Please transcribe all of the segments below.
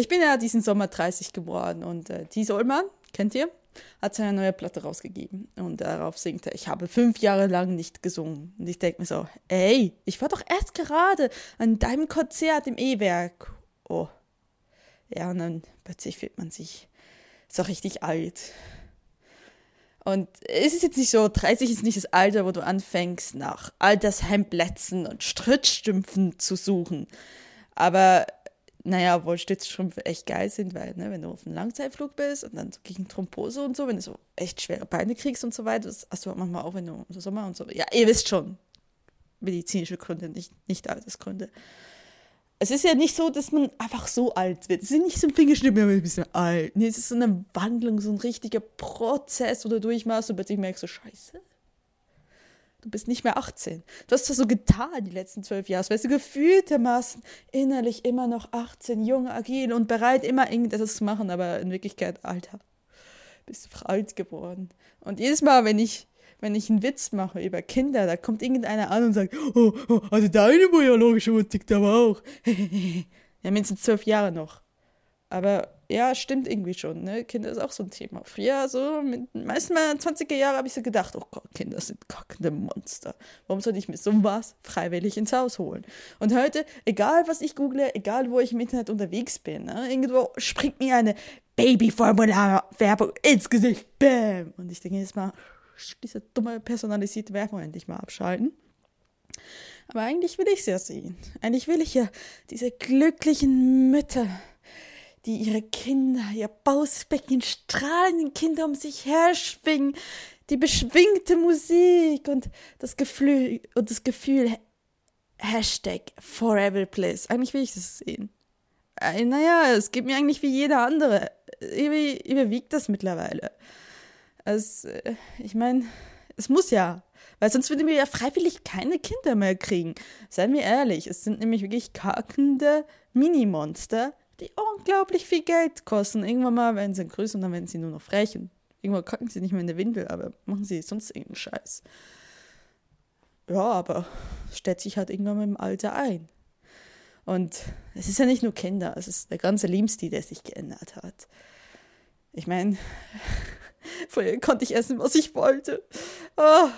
Ich bin ja diesen Sommer 30 geworden und äh, Thies Ullmann, kennt ihr? Hat seine neue Platte rausgegeben und darauf singt er, ich habe fünf Jahre lang nicht gesungen. Und ich denke mir so, ey, ich war doch erst gerade an deinem Konzert im E-Werk. Oh. Ja, und dann plötzlich fühlt man sich so richtig alt. Und es ist jetzt nicht so, 30 ist nicht das Alter, wo du anfängst, nach Altershemdplätzen und Strittstümpfen zu suchen. Aber naja, obwohl Stützstrümpfe echt geil sind, weil, ne, wenn du auf einem Langzeitflug bist und dann so gegen Thrombose und so, wenn du so echt schwere Beine kriegst und so weiter, das hast du manchmal auch, wenn du im Sommer und so. Ja, ihr wisst schon. Medizinische Gründe, nicht, nicht Altersgründe. Es ist ja nicht so, dass man einfach so alt wird. Es ist nicht so ein Fingerschnipp, ja, ein bisschen alt. Nee, es ist so eine Wandlung, so ein richtiger Prozess, wo du durchmachst und plötzlich merkst du, scheiße, Du bist nicht mehr 18. Du hast das so getan die letzten zwölf Jahre. Weißt du, gefühltermaßen innerlich immer noch 18, jung, agil und bereit, immer irgendetwas zu machen, aber in Wirklichkeit, Alter, bist du alt geworden. Und jedes Mal, wenn ich, wenn ich einen Witz mache über Kinder, da kommt irgendeiner an und sagt, oh, oh also deine biologische Uhr tickt aber auch. ja, mindestens zwölf Jahre noch. Aber ja, stimmt irgendwie schon. Ne? Kinder ist auch so ein Thema. Früher, so, mit den meisten meiner 20er Jahre habe ich so gedacht, oh Gott, Kinder sind kackende Monster. Warum soll ich mir so was freiwillig ins Haus holen? Und heute, egal was ich google, egal wo ich im Internet unterwegs bin, ne? irgendwo springt mir eine Babyformular-Werbung ins Gesicht. Bäm! Und ich denke jetzt mal, diese dumme personalisierte Werbung endlich mal abschalten. Aber eigentlich will ich es ja sehen. Eigentlich will ich ja diese glücklichen Mütter die ihre Kinder, ihr Bausbecken, strahlenden Kinder um sich her schwingen, die beschwingte Musik und das Gefühl, und das Gefühl, Hashtag Forever Bliss. Eigentlich will ich das sehen. Äh, naja, es geht mir eigentlich wie jeder andere. überwiegt das mittlerweile. Also, ich meine, es muss ja. Weil sonst würden wir ja freiwillig keine Kinder mehr kriegen. Seien wir ehrlich, es sind nämlich wirklich kackende Minimonster, die unglaublich viel Geld kosten. Irgendwann mal werden sie größer und dann werden sie nur noch frech und irgendwann kacken sie nicht mehr in der Windel, aber machen sie sonst irgendeinen Scheiß. Ja, aber stellt sich halt irgendwann mal im Alter ein. Und es ist ja nicht nur Kinder, es ist der ganze Lebensstil, der sich geändert hat. Ich meine, vorher konnte ich essen, was ich wollte. Oh.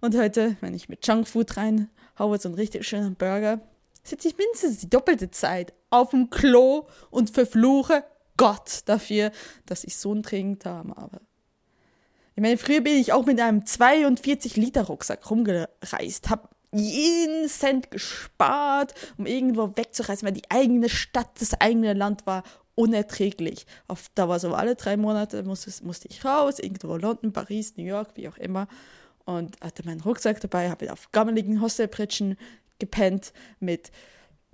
Und heute, wenn ich mit Junkfood reinhaue, so einen richtig schönen Burger, sitze ich mindestens die doppelte Zeit auf dem Klo und verfluche Gott dafür, dass ich so einen Trinkdarm habe. Ich meine, früher bin ich auch mit einem 42-Liter-Rucksack rumgereist, habe jeden Cent gespart, um irgendwo wegzureisen, weil die eigene Stadt, das eigene Land war unerträglich. Auf, da war so alle drei Monate musste, musste ich raus, irgendwo London, Paris, New York, wie auch immer. Und hatte meinen Rucksack dabei, habe auf gammeligen Hostelpritschen gepennt mit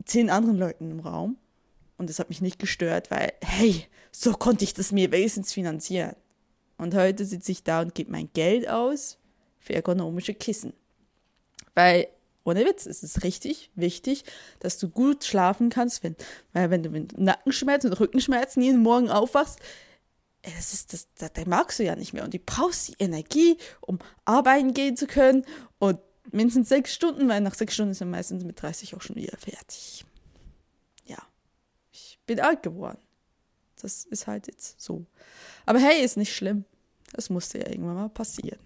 zehn anderen Leuten im Raum. Und das hat mich nicht gestört, weil, hey, so konnte ich das mir wenigstens finanzieren. Und heute sitze ich da und gebe mein Geld aus für ergonomische Kissen. Weil, ohne Witz, es ist richtig wichtig, dass du gut schlafen kannst, wenn, weil wenn du mit Nackenschmerzen und Rückenschmerzen jeden Morgen aufwachst, das ist das, das, das magst du ja nicht mehr. Und du brauchst die Energie, um arbeiten gehen zu können und mindestens sechs Stunden, weil nach sechs Stunden ist er meistens mit 30 auch schon wieder fertig. Ja, ich bin alt geworden. Das ist halt jetzt so. Aber hey, ist nicht schlimm. Das musste ja irgendwann mal passieren.